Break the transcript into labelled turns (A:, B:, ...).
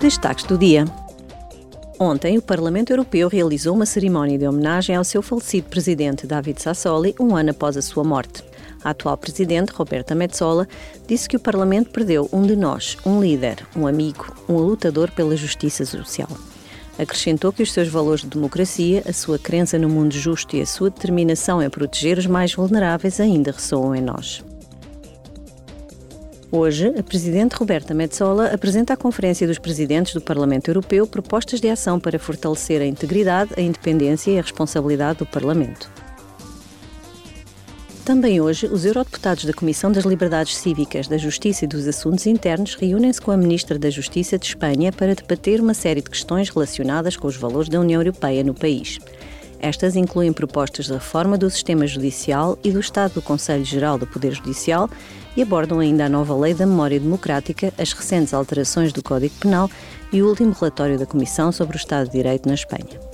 A: Destaques do dia. Ontem, o Parlamento Europeu realizou uma cerimónia de homenagem ao seu falecido presidente David Sassoli, um ano após a sua morte. A atual presidente, Roberta Metsola, disse que o Parlamento perdeu um de nós, um líder, um amigo, um lutador pela justiça social. Acrescentou que os seus valores de democracia, a sua crença no mundo justo e a sua determinação em proteger os mais vulneráveis ainda ressoam em nós. Hoje, a Presidente Roberta Metsola apresenta à Conferência dos Presidentes do Parlamento Europeu propostas de ação para fortalecer a integridade, a independência e a responsabilidade do Parlamento. Também hoje, os eurodeputados da Comissão das Liberdades Cívicas, da Justiça e dos Assuntos Internos reúnem-se com a Ministra da Justiça de Espanha para debater uma série de questões relacionadas com os valores da União Europeia no país. Estas incluem propostas de reforma do sistema judicial e do Estado do Conselho Geral do Poder Judicial e abordam ainda a nova Lei da Memória Democrática, as recentes alterações do Código Penal e o último relatório da Comissão sobre o Estado de Direito na Espanha.